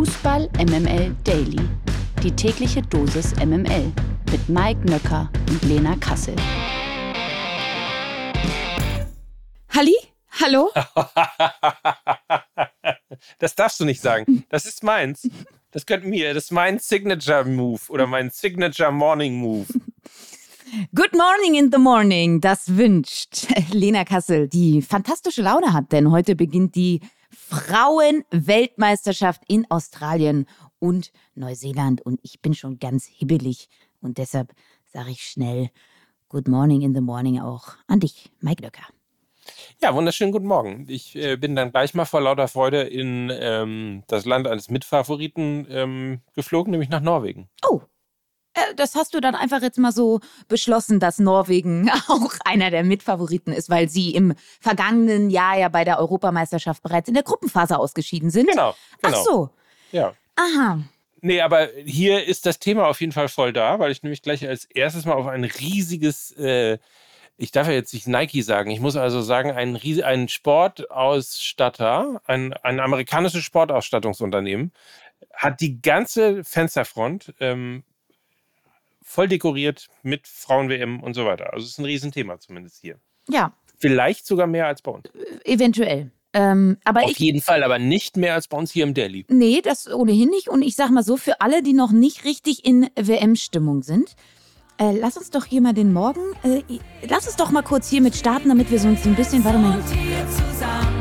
Fußball MML Daily. Die tägliche Dosis MML mit Mike Nöcker und Lena Kassel. Halli? Hallo? das darfst du nicht sagen. Das ist meins. Das gehört mir. Das ist mein Signature Move oder mein Signature Morning Move. Good morning in the morning, das wünscht Lena Kassel, die fantastische Laune hat, denn heute beginnt die Frauenweltmeisterschaft in Australien und Neuseeland und ich bin schon ganz hibbelig und deshalb sage ich schnell Good morning in the morning auch an dich, Mike Löcker. Ja, wunderschönen guten Morgen. Ich äh, bin dann gleich mal vor lauter Freude in ähm, das Land eines Mitfavoriten ähm, geflogen, nämlich nach Norwegen. Oh, das hast du dann einfach jetzt mal so beschlossen, dass Norwegen auch einer der Mitfavoriten ist, weil sie im vergangenen Jahr ja bei der Europameisterschaft bereits in der Gruppenphase ausgeschieden sind. Genau. genau. Ach so. Ja. Aha. Nee, aber hier ist das Thema auf jeden Fall voll da, weil ich nämlich gleich als erstes mal auf ein riesiges, äh, ich darf ja jetzt nicht Nike sagen, ich muss also sagen, ein, ein Sportausstatter, ein, ein amerikanisches Sportausstattungsunternehmen, hat die ganze Fensterfront ähm, voll dekoriert mit Frauen-WM und so weiter. Also es ist ein Riesenthema zumindest hier. Ja. Vielleicht sogar mehr als bei uns. Eventuell. Ähm, aber Auf ich, jeden Fall, aber nicht mehr als bei uns hier im Delhi. Nee, das ohnehin nicht. Und ich sag mal so, für alle, die noch nicht richtig in WM-Stimmung sind, äh, lass uns doch hier mal den Morgen, äh, lass uns doch mal kurz hiermit starten, damit wir so ein bisschen, warte mal. Hier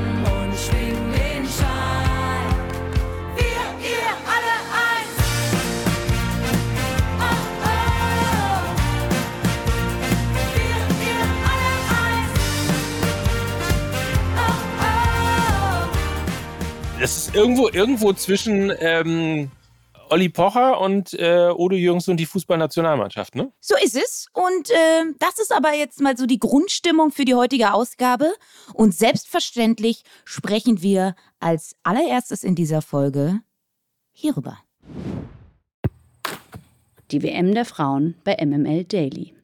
Es ist irgendwo, irgendwo zwischen ähm, Olli Pocher und äh, Odo Jürgens und die Fußballnationalmannschaft, ne? So ist es. Und äh, das ist aber jetzt mal so die Grundstimmung für die heutige Ausgabe. Und selbstverständlich sprechen wir als allererstes in dieser Folge hierüber. Die WM der Frauen bei MML Daily.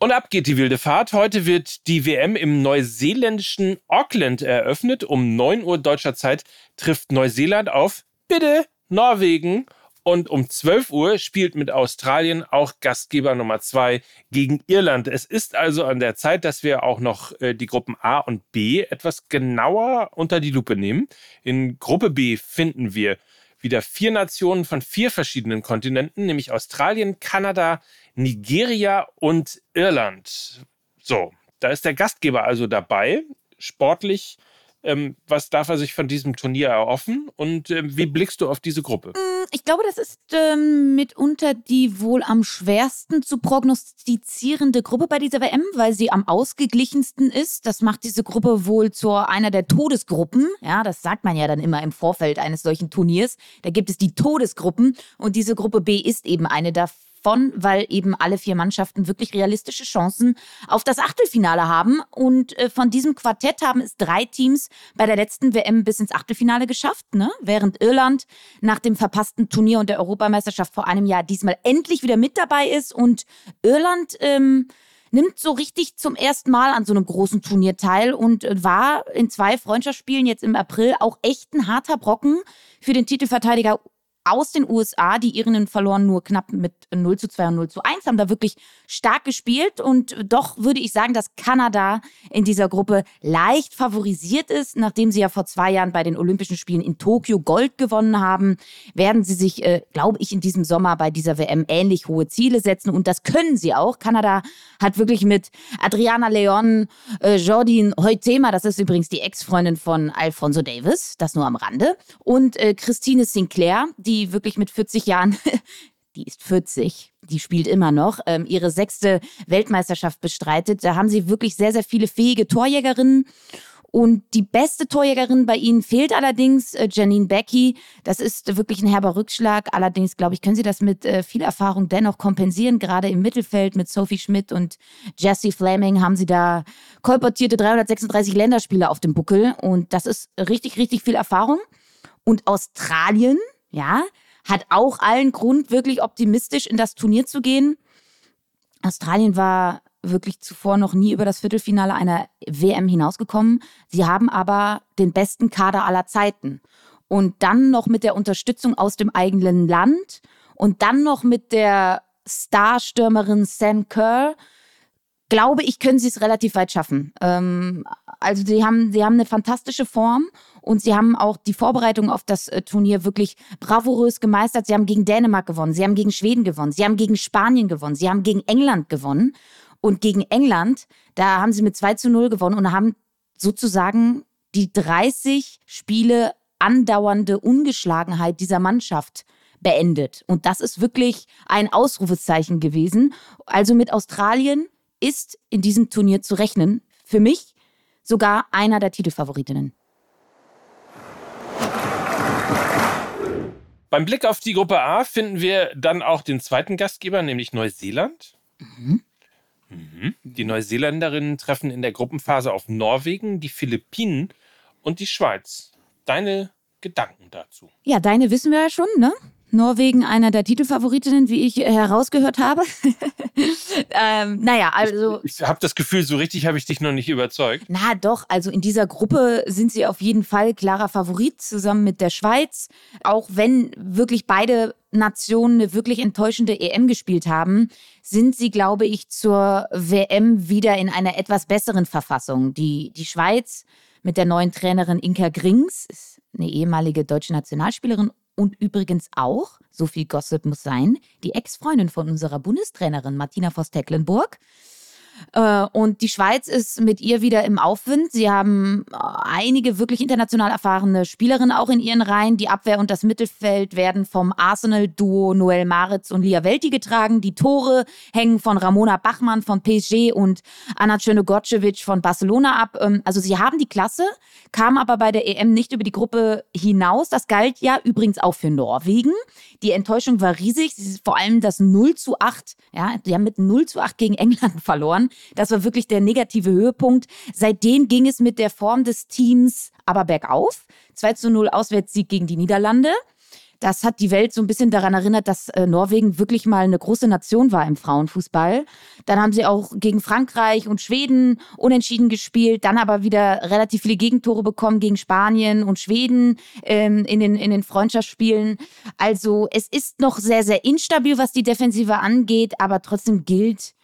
Und ab geht die wilde Fahrt. Heute wird die WM im neuseeländischen Auckland eröffnet. Um 9 Uhr deutscher Zeit trifft Neuseeland auf, bitte, Norwegen. Und um 12 Uhr spielt mit Australien auch Gastgeber Nummer 2 gegen Irland. Es ist also an der Zeit, dass wir auch noch äh, die Gruppen A und B etwas genauer unter die Lupe nehmen. In Gruppe B finden wir wieder vier Nationen von vier verschiedenen Kontinenten, nämlich Australien, Kanada, Nigeria und Irland. So, da ist der Gastgeber also dabei. Sportlich ähm, was darf er sich von diesem Turnier erhoffen und ähm, wie blickst du auf diese Gruppe? Ich glaube, das ist ähm, mitunter die wohl am schwersten zu prognostizierende Gruppe bei dieser WM, weil sie am ausgeglichensten ist. Das macht diese Gruppe wohl zu einer der Todesgruppen. Ja, das sagt man ja dann immer im Vorfeld eines solchen Turniers. Da gibt es die Todesgruppen und diese Gruppe B ist eben eine davon von, weil eben alle vier Mannschaften wirklich realistische Chancen auf das Achtelfinale haben. Und äh, von diesem Quartett haben es drei Teams bei der letzten WM bis ins Achtelfinale geschafft, ne? während Irland nach dem verpassten Turnier und der Europameisterschaft vor einem Jahr diesmal endlich wieder mit dabei ist. Und Irland ähm, nimmt so richtig zum ersten Mal an so einem großen Turnier teil und äh, war in zwei Freundschaftsspielen jetzt im April auch echt ein harter Brocken für den Titelverteidiger aus den USA. Die Irinnen verloren nur knapp mit 0 zu 2 und 0 zu 1, haben da wirklich stark gespielt. Und doch würde ich sagen, dass Kanada in dieser Gruppe leicht favorisiert ist. Nachdem sie ja vor zwei Jahren bei den Olympischen Spielen in Tokio Gold gewonnen haben, werden sie sich, äh, glaube ich, in diesem Sommer bei dieser WM ähnlich hohe Ziele setzen. Und das können sie auch. Kanada hat wirklich mit Adriana Leon, äh, Jordine Heutema, das ist übrigens die Ex-Freundin von Alfonso Davis, das nur am Rande, und äh, Christine Sinclair, die die wirklich mit 40 Jahren, die ist 40, die spielt immer noch, ähm, ihre sechste Weltmeisterschaft bestreitet. Da haben sie wirklich sehr, sehr viele fähige Torjägerinnen. Und die beste Torjägerin bei ihnen fehlt allerdings, äh, Janine Becky. Das ist wirklich ein herber Rückschlag. Allerdings, glaube ich, können sie das mit äh, viel Erfahrung dennoch kompensieren. Gerade im Mittelfeld mit Sophie Schmidt und Jessie Fleming haben sie da kolportierte 336 Länderspiele auf dem Buckel. Und das ist richtig, richtig viel Erfahrung. Und Australien, ja, hat auch allen Grund, wirklich optimistisch in das Turnier zu gehen. Australien war wirklich zuvor noch nie über das Viertelfinale einer WM hinausgekommen. Sie haben aber den besten Kader aller Zeiten. und dann noch mit der Unterstützung aus dem eigenen Land und dann noch mit der Starstürmerin Sam Kerr, glaube ich, können sie es relativ weit schaffen. Ähm, also sie haben, sie haben eine fantastische Form und sie haben auch die Vorbereitung auf das äh, Turnier wirklich bravourös gemeistert. Sie haben gegen Dänemark gewonnen, sie haben gegen Schweden gewonnen, sie haben gegen Spanien gewonnen, sie haben gegen England gewonnen. Und gegen England, da haben sie mit 2 zu 0 gewonnen und haben sozusagen die 30 Spiele andauernde Ungeschlagenheit dieser Mannschaft beendet. Und das ist wirklich ein Ausrufezeichen gewesen. Also mit Australien ist in diesem Turnier zu rechnen. Für mich sogar einer der Titelfavoritinnen. Beim Blick auf die Gruppe A finden wir dann auch den zweiten Gastgeber, nämlich Neuseeland. Mhm. Mhm. Die Neuseeländerinnen treffen in der Gruppenphase auf Norwegen, die Philippinen und die Schweiz. Deine Gedanken dazu? Ja, deine wissen wir ja schon, ne? Norwegen einer der Titelfavoritinnen, wie ich herausgehört habe. ähm, naja, also. Ich, ich habe das Gefühl, so richtig habe ich dich noch nicht überzeugt. Na doch, also in dieser Gruppe sind sie auf jeden Fall klarer Favorit zusammen mit der Schweiz. Auch wenn wirklich beide Nationen eine wirklich enttäuschende EM gespielt haben, sind sie, glaube ich, zur WM wieder in einer etwas besseren Verfassung. Die, die Schweiz mit der neuen Trainerin Inka Grings, ist eine ehemalige deutsche Nationalspielerin und übrigens auch, so viel Gossip muss sein, die Ex-Freundin von unserer Bundestrainerin Martina Voss-Tecklenburg. Äh, und die Schweiz ist mit ihr wieder im Aufwind. Sie haben äh, einige wirklich international erfahrene Spielerinnen auch in ihren Reihen. Die Abwehr und das Mittelfeld werden vom Arsenal-Duo Noel Maritz und Lia Welti getragen. Die Tore hängen von Ramona Bachmann von PSG und Anna Czernogorcevic von Barcelona ab. Ähm, also sie haben die Klasse, kamen aber bei der EM nicht über die Gruppe hinaus. Das galt ja übrigens auch für Norwegen. Die Enttäuschung war riesig. Vor allem das 0 zu 8. Ja, die haben mit 0 zu 8 gegen England verloren. Das war wirklich der negative Höhepunkt. Seitdem ging es mit der Form des Teams aber bergauf. 2 zu 0 Auswärtssieg gegen die Niederlande. Das hat die Welt so ein bisschen daran erinnert, dass äh, Norwegen wirklich mal eine große Nation war im Frauenfußball. Dann haben sie auch gegen Frankreich und Schweden unentschieden gespielt, dann aber wieder relativ viele Gegentore bekommen gegen Spanien und Schweden ähm, in, den, in den Freundschaftsspielen. Also es ist noch sehr, sehr instabil, was die Defensive angeht, aber trotzdem gilt,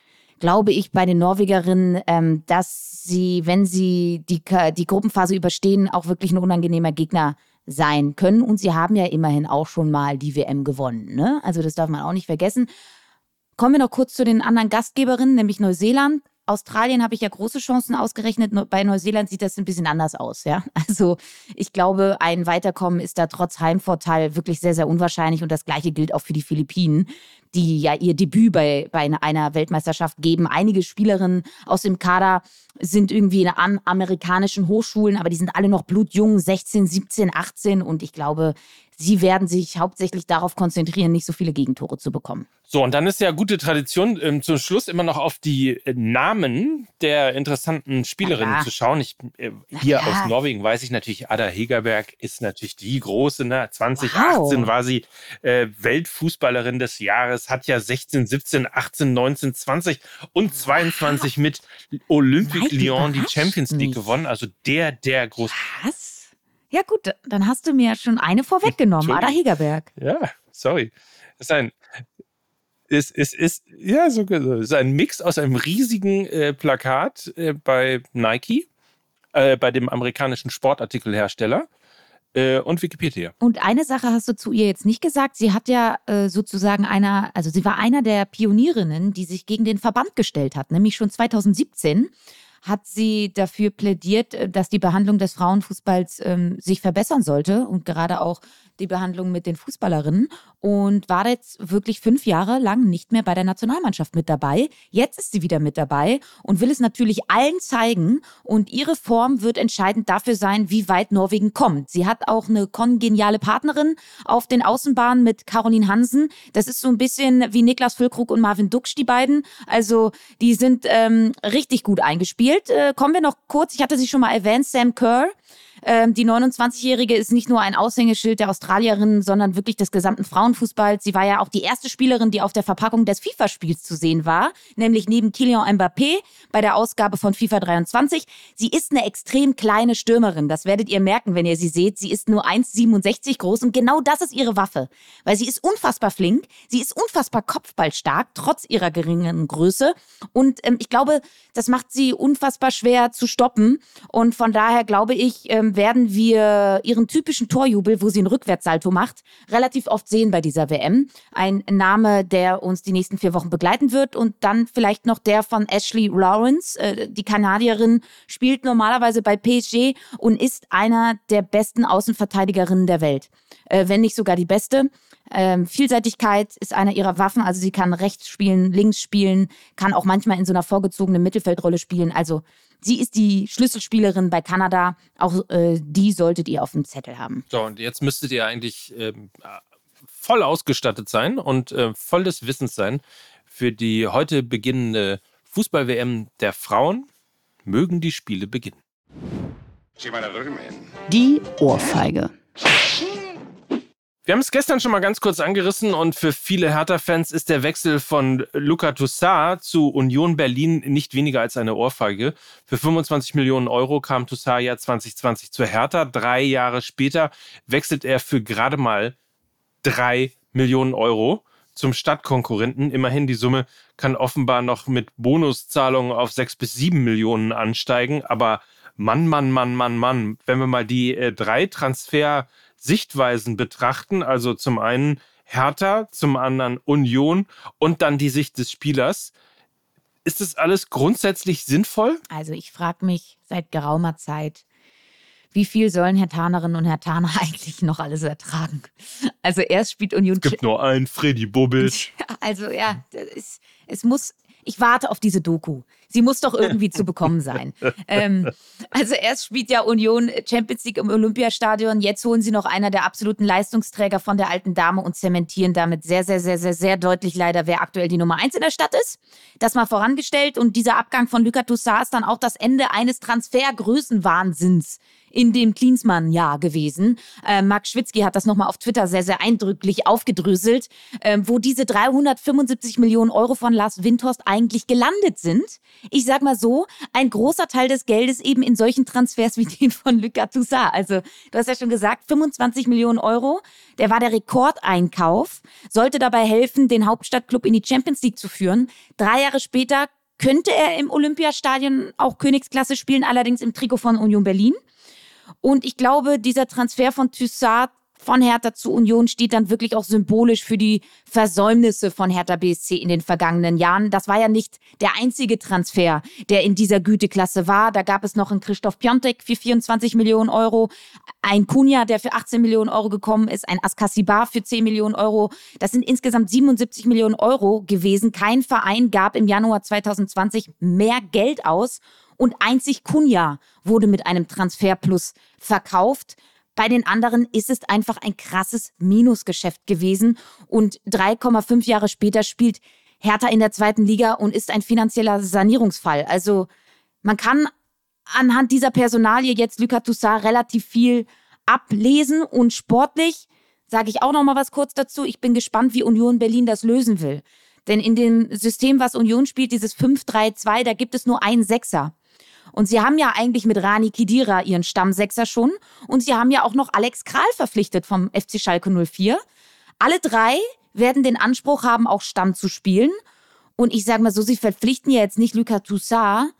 glaube ich bei den Norwegerinnen, ähm, dass sie, wenn sie die, die Gruppenphase überstehen, auch wirklich ein unangenehmer Gegner sein können. Und sie haben ja immerhin auch schon mal die WM gewonnen. Ne? Also das darf man auch nicht vergessen. Kommen wir noch kurz zu den anderen Gastgeberinnen, nämlich Neuseeland. Australien habe ich ja große Chancen ausgerechnet. Bei Neuseeland sieht das ein bisschen anders aus, ja. Also ich glaube, ein Weiterkommen ist da trotz Heimvorteil wirklich sehr, sehr unwahrscheinlich. Und das Gleiche gilt auch für die Philippinen, die ja ihr Debüt bei, bei einer Weltmeisterschaft geben. Einige Spielerinnen aus dem Kader sind irgendwie in amerikanischen Hochschulen, aber die sind alle noch blutjung, 16, 17, 18. Und ich glaube, sie werden sich hauptsächlich darauf konzentrieren, nicht so viele Gegentore zu bekommen. So, und dann ist ja gute Tradition, ähm, zum Schluss immer noch auf die äh, Namen der interessanten Spielerinnen zu schauen. Ich, äh, hier aus Norwegen weiß ich natürlich, Ada Hegerberg ist natürlich die große. Ne? 2018 wow. war sie äh, Weltfußballerin des Jahres, hat ja 16, 17, 18, 19, 20 und 22 wow. mit Olympique Lyon die Champions League nicht. gewonnen. Also der, der groß. Was? Ja, gut, dann hast du mir schon eine vorweggenommen, Ada Hegerberg. Ja, sorry. Das ist ein. Es ist, ist, ja, so, ist ein Mix aus einem riesigen äh, Plakat äh, bei Nike, äh, bei dem amerikanischen Sportartikelhersteller äh, und Wikipedia. Und eine Sache hast du zu ihr jetzt nicht gesagt. Sie hat ja äh, sozusagen einer, also sie war einer der Pionierinnen, die sich gegen den Verband gestellt hat, nämlich schon 2017 hat sie dafür plädiert, äh, dass die Behandlung des Frauenfußballs ähm, sich verbessern sollte und gerade auch die Behandlung mit den Fußballerinnen und war jetzt wirklich fünf Jahre lang nicht mehr bei der Nationalmannschaft mit dabei. Jetzt ist sie wieder mit dabei und will es natürlich allen zeigen und ihre Form wird entscheidend dafür sein, wie weit Norwegen kommt. Sie hat auch eine kongeniale Partnerin auf den Außenbahnen mit Caroline Hansen. Das ist so ein bisschen wie Niklas Füllkrug und Marvin Duksch, die beiden. Also die sind ähm, richtig gut eingespielt. Äh, kommen wir noch kurz, ich hatte sie schon mal erwähnt, Sam Kerr Ähm, die 29-Jährige ist nicht nur ein Aushängeschild der Australierinnen, sondern wirklich des gesamten Frauenfußballs. Sie war ja auch die erste Spielerin, die auf der Verpackung des FIFA-Spiels zu sehen war, nämlich neben Kylian Mbappé bei der Ausgabe von FIFA 23. Sie ist eine extrem kleine Stürmerin. Das werdet ihr merken, wenn ihr sie seht. Sie ist nur 1,67 groß und genau das ist ihre Waffe. Weil sie ist unfassbar flink, sie ist unfassbar kopfballstark, trotz ihrer geringen Größe. Und ähm, ich glaube, das macht sie unfassbar schwer zu stoppen. Und von daher glaube ich, ähm, werden wir ihren typischen Torjubel, wo sie einen Rückwärtssalto macht, relativ oft sehen bei dieser WM. Ein Name, der uns die nächsten vier Wochen begleiten wird. Und dann vielleicht noch der von Ashley Lawrence. Äh, die Kanadierin spielt normalerweise bei PSG und ist einer der besten Außenverteidigerinnen der Welt. Äh, wenn nicht sogar die beste. Ähm, Vielseitigkeit ist einer ihrer Waffen. Also sie kann rechts spielen, links spielen, kann auch manchmal in so einer vorgezogenen Mittelfeldrolle spielen. Also sie ist die Schlüsselspielerin bei Kanada. Auch äh, die solltet ihr auf dem Zettel haben. So, und jetzt müsstet ihr eigentlich ähm, voll ausgestattet sein und äh, voll des Wissens sein für die heute beginnende Fußball-WM der Frauen. Mögen die Spiele beginnen. Die Ohrfeige. Wir haben es gestern schon mal ganz kurz angerissen und für viele Hertha-Fans ist der Wechsel von Luca Toussaint zu Union Berlin nicht weniger als eine Ohrfeige. Für 25 Millionen Euro kam Toussaint ja 2020 zu Hertha. Drei Jahre später wechselt er für gerade mal drei Millionen Euro zum Stadtkonkurrenten. Immerhin, die Summe kann offenbar noch mit Bonuszahlungen auf sechs bis sieben Millionen ansteigen. Aber Mann, Mann, Mann, Mann, Mann, wenn wir mal die äh, drei Transfer Sichtweisen betrachten. Also zum einen Hertha, zum anderen Union und dann die Sicht des Spielers. Ist das alles grundsätzlich sinnvoll? Also ich frage mich seit geraumer Zeit, wie viel sollen Herr Tanerinnen und Herr Taner eigentlich noch alles ertragen? Also erst spielt Union. Es gibt nur einen Freddy Bobic. Also ja, es, es muss ich warte auf diese Doku. Sie muss doch irgendwie zu bekommen sein. Ähm, also erst spielt ja Union Champions League im Olympiastadion, jetzt holen sie noch einer der absoluten Leistungsträger von der alten Dame und zementieren damit sehr, sehr, sehr, sehr, sehr deutlich leider, wer aktuell die Nummer eins in der Stadt ist. Das mal vorangestellt und dieser Abgang von Luka Toussaint ist dann auch das Ende eines Transfergrößenwahnsinns in dem Klinsmann-Jahr gewesen. Äh, Marc Schwitzky hat das nochmal auf Twitter sehr, sehr eindrücklich aufgedröselt, äh, wo diese 375 Millionen Euro von Lars Windhorst eigentlich gelandet sind. Ich sag mal so, ein großer Teil des Geldes eben in solchen Transfers wie den von Lucas Toussaint. Also, du hast ja schon gesagt, 25 Millionen Euro. Der war der Rekordeinkauf, sollte dabei helfen, den Hauptstadtclub in die Champions League zu führen. Drei Jahre später könnte er im Olympiastadion auch Königsklasse spielen, allerdings im Trikot von Union Berlin. Und ich glaube, dieser Transfer von Thyssard von Hertha zu Union steht dann wirklich auch symbolisch für die Versäumnisse von Hertha BSC in den vergangenen Jahren. Das war ja nicht der einzige Transfer, der in dieser Güteklasse war. Da gab es noch einen Christoph Piontek für 24 Millionen Euro, ein Kunja, der für 18 Millionen Euro gekommen ist, ein Askasibar für 10 Millionen Euro. Das sind insgesamt 77 Millionen Euro gewesen. Kein Verein gab im Januar 2020 mehr Geld aus und einzig Kunja wurde mit einem Transferplus verkauft. Bei den anderen ist es einfach ein krasses Minusgeschäft gewesen und 3,5 Jahre später spielt Hertha in der zweiten Liga und ist ein finanzieller Sanierungsfall. Also man kann anhand dieser Personalie jetzt Lucas Toussaint relativ viel ablesen und sportlich sage ich auch noch mal was kurz dazu. Ich bin gespannt, wie Union Berlin das lösen will. Denn in dem System, was Union spielt, dieses 5-3-2, da gibt es nur einen Sechser. Und sie haben ja eigentlich mit Rani Kidira ihren Stammsechser schon. Und sie haben ja auch noch Alex Kral verpflichtet vom FC Schalke 04. Alle drei werden den Anspruch haben, auch Stamm zu spielen. Und ich sage mal so, sie verpflichten ja jetzt nicht Lucas Toussaint,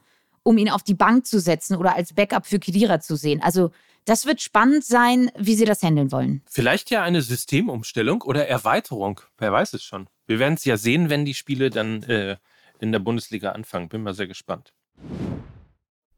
um ihn auf die Bank zu setzen oder als Backup für Kidira zu sehen. Also das wird spannend sein, wie sie das handeln wollen. Vielleicht ja eine Systemumstellung oder Erweiterung. Wer weiß es schon. Wir werden es ja sehen, wenn die Spiele dann äh, in der Bundesliga anfangen. Bin mal sehr gespannt.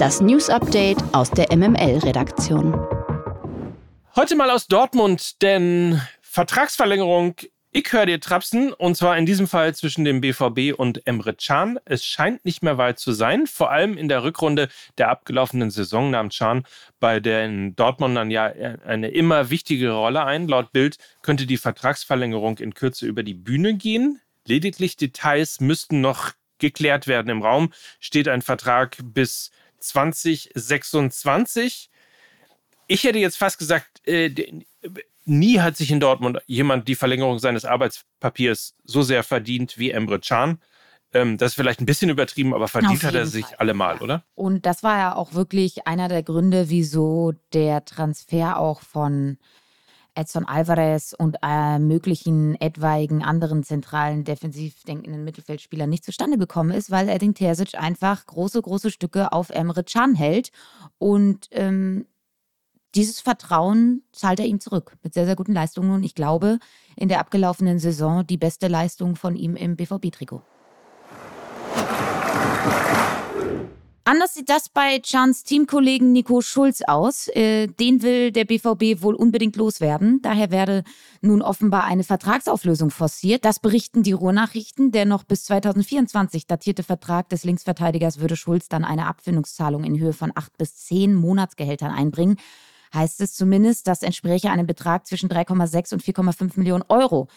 Das News Update aus der MML-Redaktion. Heute mal aus Dortmund, denn Vertragsverlängerung ich höre dir trapsen und zwar in diesem Fall zwischen dem BVB und Emre Can. Es scheint nicht mehr weit zu sein, vor allem in der Rückrunde der abgelaufenen Saison nahm Can bei den Dortmundern ja eine immer wichtigere Rolle ein. Laut Bild könnte die Vertragsverlängerung in Kürze über die Bühne gehen. Lediglich Details müssten noch geklärt werden. Im Raum steht ein Vertrag bis 2026. Ich hätte jetzt fast gesagt, äh, nie hat sich in Dortmund jemand die Verlängerung seines Arbeitspapiers so sehr verdient wie Emre Can. Ähm, das ist vielleicht ein bisschen übertrieben, aber verdient hat er sich Fall. allemal, oder? Und das war ja auch wirklich einer der Gründe, wieso der Transfer auch von Edson Alvarez und äh, möglichen etwaigen anderen zentralen defensiv denkenden Mittelfeldspielern nicht zustande gekommen ist, weil Edin Terzic einfach große, große Stücke auf Emre Can hält. Und ähm, dieses Vertrauen zahlt er ihm zurück mit sehr, sehr guten Leistungen. Und ich glaube, in der abgelaufenen Saison die beste Leistung von ihm im BVB-Trikot. Anders sieht das bei Chans Teamkollegen Nico Schulz aus. Äh, den will der BVB wohl unbedingt loswerden. Daher werde nun offenbar eine Vertragsauflösung forciert. Das berichten die Ruhrnachrichten. Der noch bis 2024 datierte Vertrag des Linksverteidigers würde Schulz dann eine Abfindungszahlung in Höhe von acht bis zehn Monatsgehältern einbringen heißt es zumindest, das entspräche einem Betrag zwischen 3,6 und 4,5 Millionen Euro.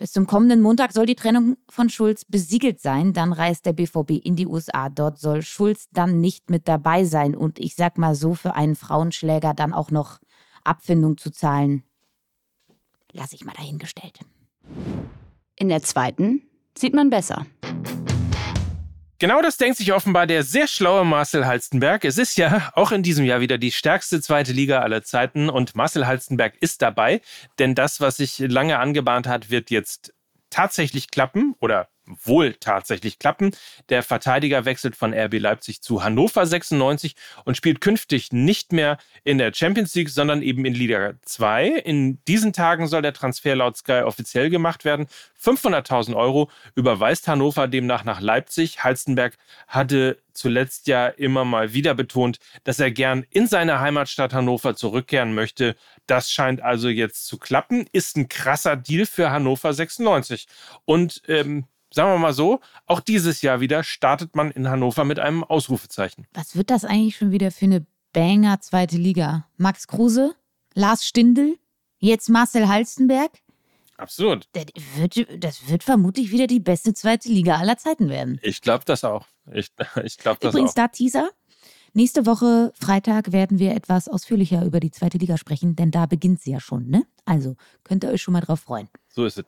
Bis zum kommenden Montag soll die Trennung von Schulz besiegelt sein. Dann reist der BVB in die USA. Dort soll Schulz dann nicht mit dabei sein. Und ich sag mal so, für einen Frauenschläger dann auch noch Abfindung zu zahlen, lasse ich mal dahingestellt. In der zweiten sieht man besser. Genau das denkt sich offenbar der sehr schlaue Marcel Halstenberg. Es ist ja auch in diesem Jahr wieder die stärkste zweite Liga aller Zeiten und Marcel Halstenberg ist dabei, denn das, was sich lange angebahnt hat, wird jetzt tatsächlich klappen oder wohl tatsächlich klappen. Der Verteidiger wechselt von RB Leipzig zu Hannover 96 und spielt künftig nicht mehr in der Champions League, sondern eben in Liga 2. In diesen Tagen soll der Transfer laut Sky offiziell gemacht werden. 500.000 Euro überweist Hannover demnach nach Leipzig. Halstenberg hatte zuletzt ja immer mal wieder betont, dass er gern in seine Heimatstadt Hannover zurückkehren möchte. Das scheint also jetzt zu klappen. Ist ein krasser Deal für Hannover 96. Und ähm, sagen wir mal so, auch dieses Jahr wieder startet man in Hannover mit einem Ausrufezeichen. Was wird das eigentlich schon wieder für eine Banger zweite Liga? Max Kruse, Lars Stindl, jetzt Marcel Halstenberg? Absolut. Das wird, das wird vermutlich wieder die beste zweite Liga aller Zeiten werden. Ich glaube das auch. Ich, ich glaube das Übrigens, auch. da Teaser. Nächste Woche Freitag werden wir etwas ausführlicher über die zweite Liga sprechen, denn da beginnt sie ja schon, ne? Also könnt ihr euch schon mal drauf freuen. So ist es.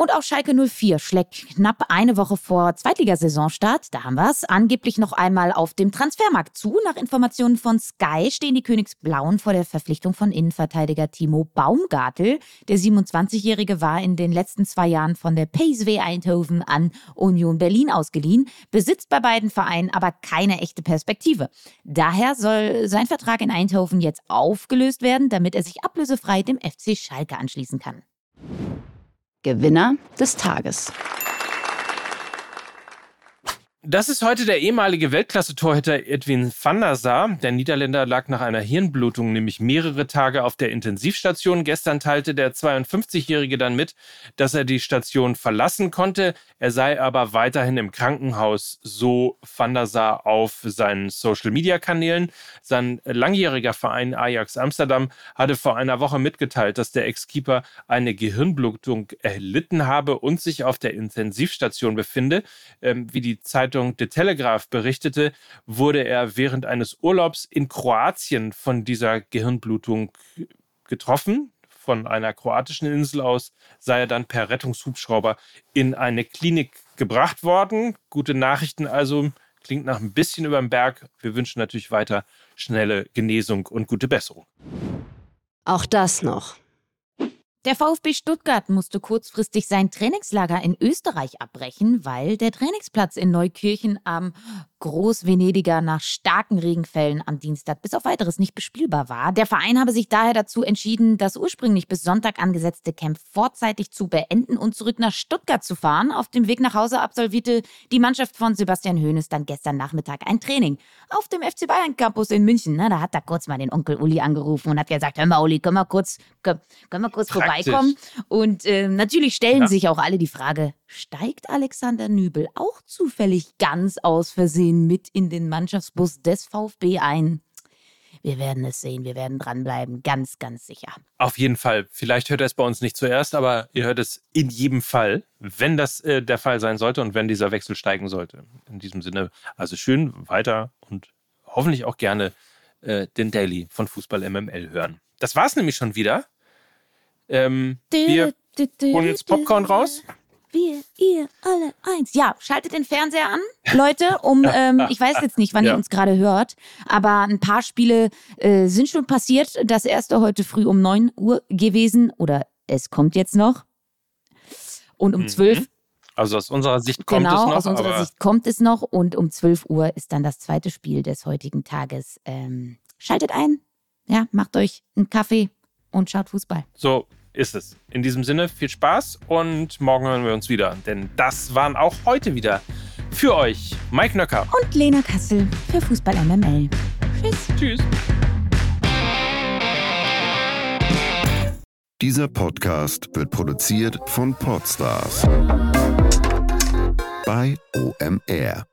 Und auch Schalke 04 schlägt knapp eine Woche vor Zweitligasaisonstart, da haben wir es, angeblich noch einmal auf dem Transfermarkt zu. Nach Informationen von Sky stehen die Königsblauen vor der Verpflichtung von Innenverteidiger Timo Baumgartel. Der 27-Jährige war in den letzten zwei Jahren von der PSV Eindhoven an Union Berlin ausgeliehen, besitzt bei beiden Vereinen aber keine echte Perspektive. Daher soll sein Vertrag in Eindhoven jetzt aufgelöst werden, damit er sich ablösefrei dem FC Schalke anschließen kann. Gewinner des Tages. Das ist heute der ehemalige Weltklasse-Torhüter Edwin van der Sar. Der Niederländer lag nach einer Hirnblutung nämlich mehrere Tage auf der Intensivstation. Gestern teilte der 52-Jährige dann mit, dass er die Station verlassen konnte. Er sei aber weiterhin im Krankenhaus, so van der Sar auf seinen Social-Media-Kanälen. Sein langjähriger Verein Ajax Amsterdam hatte vor einer Woche mitgeteilt, dass der Ex-Keeper eine Gehirnblutung erlitten habe und sich auf der Intensivstation befinde. Ähm, wie die Zeit Zeitung The Telegraph berichtete, wurde er während eines Urlaubs in Kroatien von dieser Gehirnblutung getroffen. Von einer kroatischen Insel aus sei er dann per Rettungshubschrauber in eine Klinik gebracht worden. Gute Nachrichten also, klingt nach ein bisschen über dem Berg. Wir wünschen natürlich weiter schnelle Genesung und gute Besserung. Auch das noch. Der VfB Stuttgart musste kurzfristig sein Trainingslager in Österreich abbrechen, weil der Trainingsplatz in Neukirchen am Großvenediger nach starken Regenfällen am Dienstag bis auf weiteres nicht bespielbar war. Der Verein habe sich daher dazu entschieden, das ursprünglich bis Sonntag angesetzte Camp vorzeitig zu beenden und zurück nach Stuttgart zu fahren. Auf dem Weg nach Hause absolvierte die Mannschaft von Sebastian Hoeneß dann gestern Nachmittag ein Training auf dem FC Bayern Campus in München. Na, da hat er kurz mal den Onkel Uli angerufen und hat gesagt, hör mal Uli, können wir kurz, können, können wir kurz vorbeikommen? Und äh, natürlich stellen ja. sich auch alle die Frage, steigt Alexander Nübel auch zufällig ganz aus Versehen mit in den Mannschaftsbus des VfB ein. Wir werden es sehen, wir werden dranbleiben, ganz, ganz sicher. Auf jeden Fall. Vielleicht hört er es bei uns nicht zuerst, aber ihr hört es in jedem Fall, wenn das äh, der Fall sein sollte und wenn dieser Wechsel steigen sollte. In diesem Sinne, also schön weiter und hoffentlich auch gerne äh, den Daily von Fußball MML hören. Das war es nämlich schon wieder. Ähm, wir holen jetzt Popcorn raus wir, ihr, alle eins. Ja, schaltet den Fernseher an, Leute, um, ähm, ich weiß jetzt nicht, wann ja. ihr uns gerade hört, aber ein paar Spiele äh, sind schon passiert. Das erste heute früh um 9 Uhr gewesen oder es kommt jetzt noch. Und um mhm. 12 also aus unserer Sicht kommt genau, es noch. Aus unserer Sicht kommt es noch und um 12 Uhr ist dann das zweite Spiel des heutigen Tages. Ähm, schaltet ein, ja, macht euch einen Kaffee und schaut Fußball. So, ist es. In diesem Sinne, viel Spaß und morgen hören wir uns wieder. Denn das waren auch heute wieder für euch Mike Nöcker und Lena Kassel für Fußball MML. Tschüss. Tschüss. Dieser Podcast wird produziert von Podstars bei OMR.